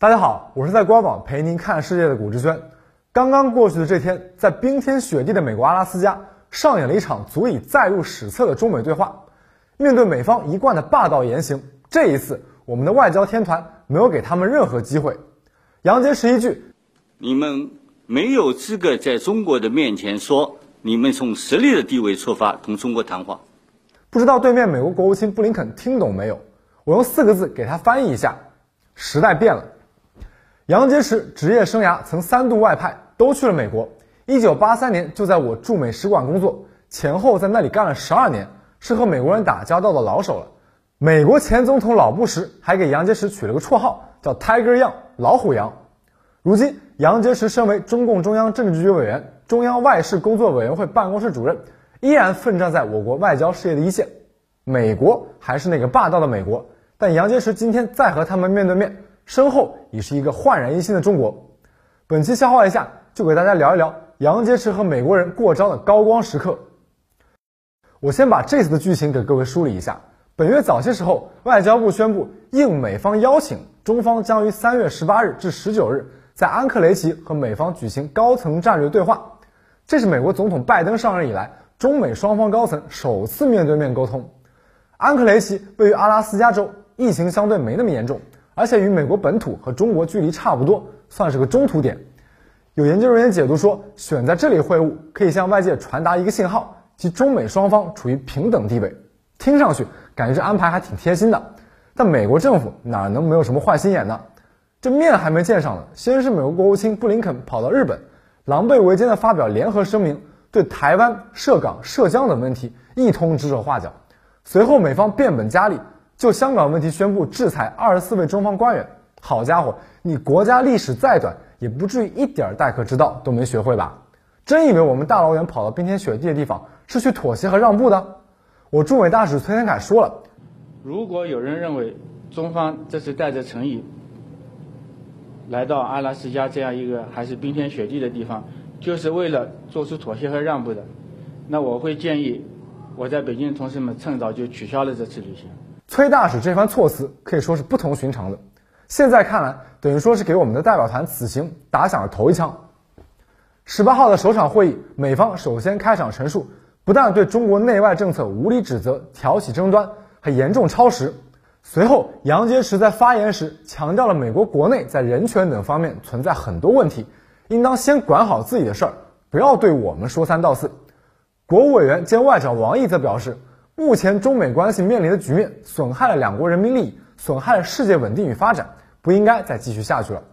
大家好，我是在官网陪您看世界的古志轩。刚刚过去的这天，在冰天雪地的美国阿拉斯加，上演了一场足以载入史册的中美对话。面对美方一贯的霸道言行，这一次我们的外交天团没有给他们任何机会。杨洁篪一句：“你们没有资格在中国的面前说你们从实力的地位出发同中国谈话。”不知道对面美国国务卿布林肯听懂没有？我用四个字给他翻译一下：时代变了。杨洁篪职业生涯曾三度外派，都去了美国。一九八三年就在我驻美使馆工作，前后在那里干了十二年，是和美国人打交道的老手了。美国前总统老布什还给杨洁篪取了个绰号，叫 Tiger Young 老虎杨。如今，杨洁篪身为中共中央政治局委员、中央外事工作委员会办公室主任，依然奋战在我国外交事业的一线。美国还是那个霸道的美国，但杨洁篪今天再和他们面对面。身后已是一个焕然一新的中国。本期消化一下，就给大家聊一聊杨洁篪和美国人过招的高光时刻。我先把这次的剧情给各位梳理一下。本月早些时候，外交部宣布，应美方邀请，中方将于三月十八日至十九日在安克雷奇和美方举行高层战略对话。这是美国总统拜登上任以来，中美双方高层首次面对面沟通。安克雷奇位于阿拉斯加州，疫情相对没那么严重。而且与美国本土和中国距离差不多，算是个中途点。有研究人员解读说，选在这里会晤，可以向外界传达一个信号，即中美双方处于平等地位。听上去感觉这安排还挺贴心的。但美国政府哪能没有什么坏心眼呢？这面还没见上呢，先是美国国务卿布林肯跑到日本，狼狈为奸的发表联合声明，对台湾、涉港、涉疆等问题一通指手画脚。随后美方变本加厉。就香港问题宣布制裁二十四位中方官员，好家伙，你国家历史再短，也不至于一点待客之道都没学会吧？真以为我们大老远跑到冰天雪地的地方是去妥协和让步的？我驻美大使崔天凯说了，如果有人认为中方这是带着诚意来到阿拉斯加这样一个还是冰天雪地的地方，就是为了做出妥协和让步的，那我会建议我在北京的同事们趁早就取消了这次旅行。崔大使这番措辞可以说是不同寻常的，现在看来等于说是给我们的代表团此行打响了头一枪。十八号的首场会议，美方首先开场陈述，不但对中国内外政策无理指责、挑起争端，还严重超时。随后，杨洁篪在发言时强调了美国国内在人权等方面存在很多问题，应当先管好自己的事儿，不要对我们说三道四。国务委员兼外长王毅则表示。目前中美关系面临的局面损害了两国人民利益，损害了世界稳定与发展，不应该再继续下去了。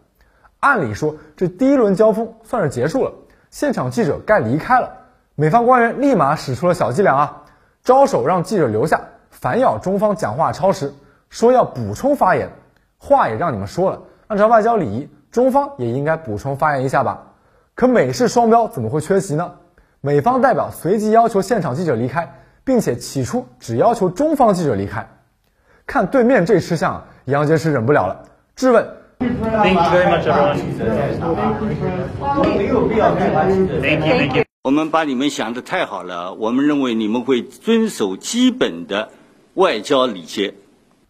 按理说，这第一轮交锋算是结束了，现场记者该离开了。美方官员立马使出了小伎俩啊，招手让记者留下，反咬中方讲话超时，说要补充发言。话也让你们说了，按照外交礼仪，中方也应该补充发言一下吧。可美式双标怎么会缺席呢？美方代表随即要求现场记者离开。并且起初只要求中方记者离开，看对面这吃相，杨洁篪忍不了了，质问。我们把你们想的太好了，我们认为你们会遵守基本的外交礼节。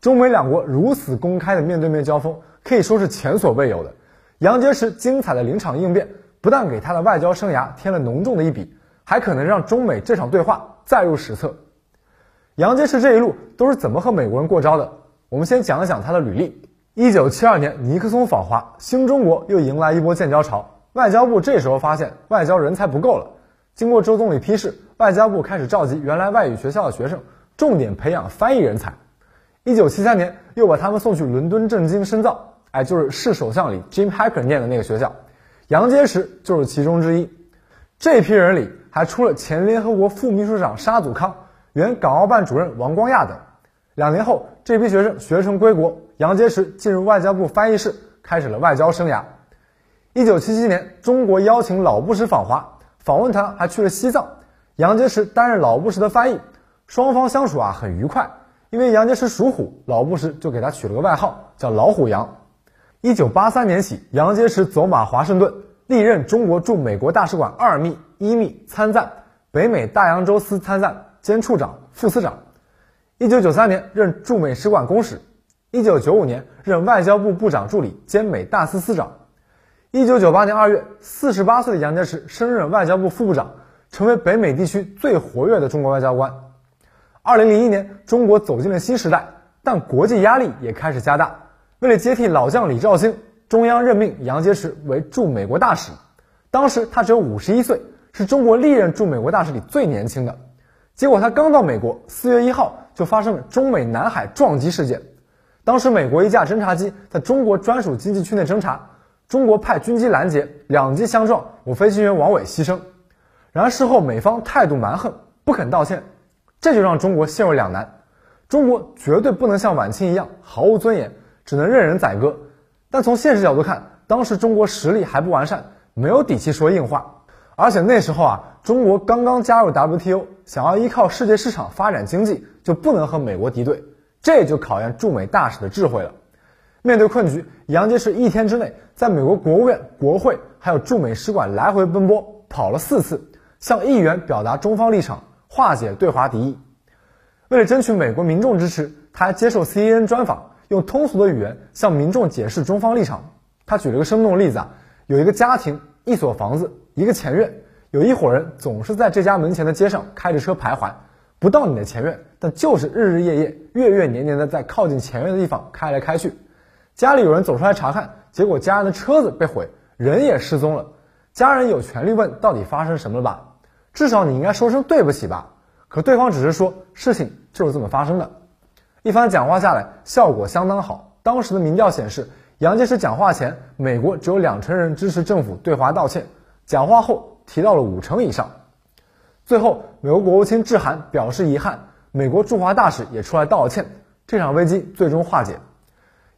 中美两国如此公开的面对面交锋，可以说是前所未有的。杨洁篪精彩的临场应变，不但给他的外交生涯添了浓重的一笔，还可能让中美这场对话。载入史册，杨洁篪这一路都是怎么和美国人过招的？我们先讲一讲他的履历。一九七二年，尼克松访华，新中国又迎来一波建交潮。外交部这时候发现外交人才不够了，经过周总理批示，外交部开始召集原来外语学校的学生，重点培养翻译人才。一九七三年，又把他们送去伦敦政经深造，哎，就是市首相里 Jim Hacker 念的那个学校，杨洁篪就是其中之一。这批人里。还出了前联合国副秘书长沙祖康、原港澳办主任王光亚等。两年后，这批学生学成归国，杨洁篪进入外交部翻译室，开始了外交生涯。一九七七年，中国邀请老布什访华，访问团还去了西藏，杨洁篪担任老布什的翻译，双方相处啊很愉快。因为杨洁篪属虎，老布什就给他取了个外号叫老虎杨。一九八三年起，杨洁篪走马华盛顿，历任中国驻美国大使馆二秘。一秘参赞，北美大洋洲司参赞兼处长、副司长。一九九三年任驻美使馆公使。一九九五年任外交部部长助理兼美大司司长。一九九八年二月，四十八岁的杨洁篪升任外交部副部长，成为北美地区最活跃的中国外交官。二零零一年，中国走进了新时代，但国际压力也开始加大。为了接替老将李肇星，中央任命杨洁篪为驻美国大使。当时他只有五十一岁，是中国历任驻美国大使里最年轻的。结果他刚到美国，四月一号就发生了中美南海撞击事件。当时美国一架侦察机在中国专属经济区内侦察。中国派军机拦截，两机相撞，我飞行员王伟牺牲。然而事后美方态度蛮横，不肯道歉，这就让中国陷入两难。中国绝对不能像晚清一样毫无尊严，只能任人宰割。但从现实角度看，当时中国实力还不完善，没有底气说硬话。而且那时候啊，中国刚刚加入 WTO，想要依靠世界市场发展经济，就不能和美国敌对，这就考验驻美大使的智慧了。面对困局，杨洁篪一天之内在美国国务院、国会还有驻美使馆来回奔波，跑了四次，向议员表达中方立场，化解对华敌意。为了争取美国民众支持，他还接受 CNN 专访，用通俗的语言向民众解释中方立场。他举了个生动的例子啊，有一个家庭，一所房子，一个前院，有一伙人总是在这家门前的街上开着车徘徊，不到你的前院，但就是日日夜夜、月月年年的在靠近前院的地方开来开去。家里有人走出来查看，结果家人的车子被毁，人也失踪了。家人有权利问到底发生什么了吧？至少你应该说声对不起吧？可对方只是说事情就是这么发生的。一番讲话下来，效果相当好。当时的民调显示，杨洁篪讲话前，美国只有两成人支持政府对华道歉；讲话后，提到了五成以上。最后，美国国务卿致函表示遗憾，美国驻华大使也出来道歉，这场危机最终化解。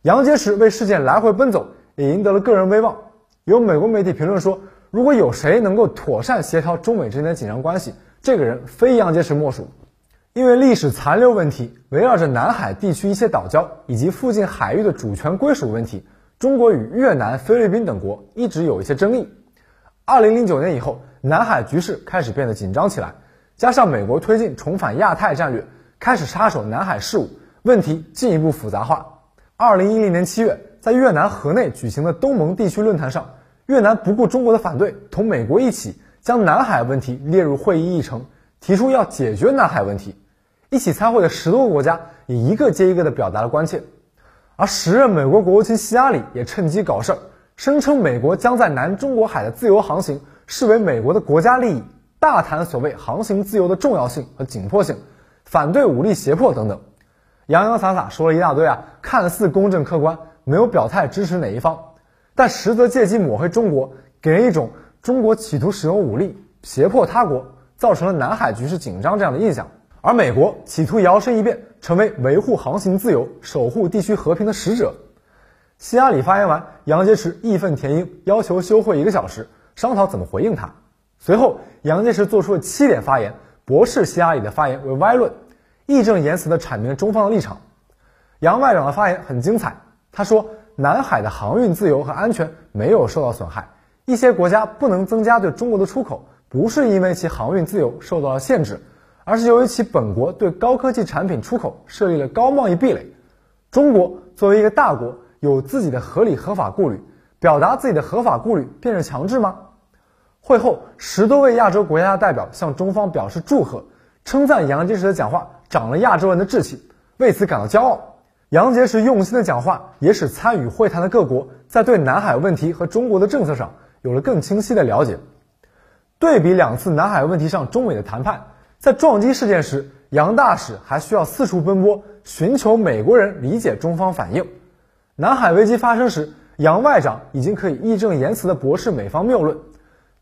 杨洁篪为事件来回奔走，也赢得了个人威望。有美国媒体评论说，如果有谁能够妥善协调中美之间的紧张关系，这个人非杨洁篪莫属。因为历史残留问题，围绕着南海地区一些岛礁以及附近海域的主权归属问题，中国与越南、菲律宾等国一直有一些争议。二零零九年以后，南海局势开始变得紧张起来，加上美国推进重返亚太战略，开始插手南海事务，问题进一步复杂化。二零一零年七月，在越南河内举行的东盟地区论坛上，越南不顾中国的反对，同美国一起将南海问题列入会议议程，提出要解决南海问题。一起参会的十多个国家也一个接一个的表达了关切。而时任美国国务卿希拉里也趁机搞事儿，声称美国将在南中国海的自由航行视为美国的国家利益，大谈所谓航行自由的重要性和紧迫性，反对武力胁迫等等。洋洋洒洒说了一大堆啊，看似公正客观，没有表态支持哪一方，但实则借机抹黑中国，给人一种中国企图使用武力胁迫他国，造成了南海局势紧张这样的印象。而美国企图摇身一变，成为维护航行自由、守护地区和平的使者。希拉里发言完，杨洁篪义愤填膺，要求休会一个小时，商讨怎么回应他。随后，杨洁篪做出了七点发言，驳斥希拉里的发言为歪论。义正言辞地阐明中方的立场。杨外长的发言很精彩，他说：“南海的航运自由和安全没有受到损害，一些国家不能增加对中国的出口，不是因为其航运自由受到了限制，而是由于其本国对高科技产品出口设立了高贸易壁垒。中国作为一个大国，有自己的合理合法顾虑，表达自己的合法顾虑便是强制吗？”会后，十多位亚洲国家的代表向中方表示祝贺，称赞杨洁篪的讲话。长了亚洲人的志气，为此感到骄傲。杨洁篪用心的讲话，也使参与会谈的各国在对南海问题和中国的政策上有了更清晰的了解。对比两次南海问题上中美的谈判，在撞击事件时，杨大使还需要四处奔波，寻求美国人理解中方反应；南海危机发生时，杨外长已经可以义正言辞地驳斥美方谬论。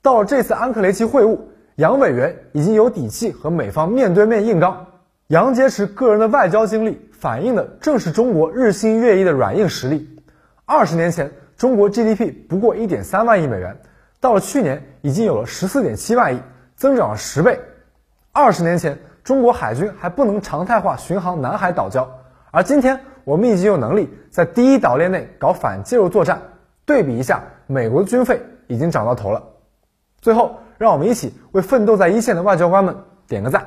到了这次安克雷奇会晤，杨委员已经有底气和美方面对面硬刚。杨洁篪个人的外交经历，反映的正是中国日新月异的软硬实力。二十年前，中国 GDP 不过一点三万亿美元，到了去年已经有了十四点七万亿，增长了十倍。二十年前，中国海军还不能常态化巡航南海岛礁，而今天我们已经有能力在第一岛链内搞反介入作战。对比一下，美国的军费已经涨到头了。最后，让我们一起为奋斗在一线的外交官们点个赞。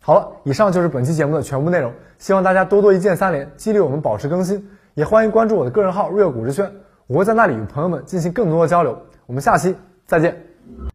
好了，以上就是本期节目的全部内容，希望大家多多一键三连，激励我们保持更新。也欢迎关注我的个人号“瑞股之轩”，我会在那里与朋友们进行更多的交流。我们下期再见。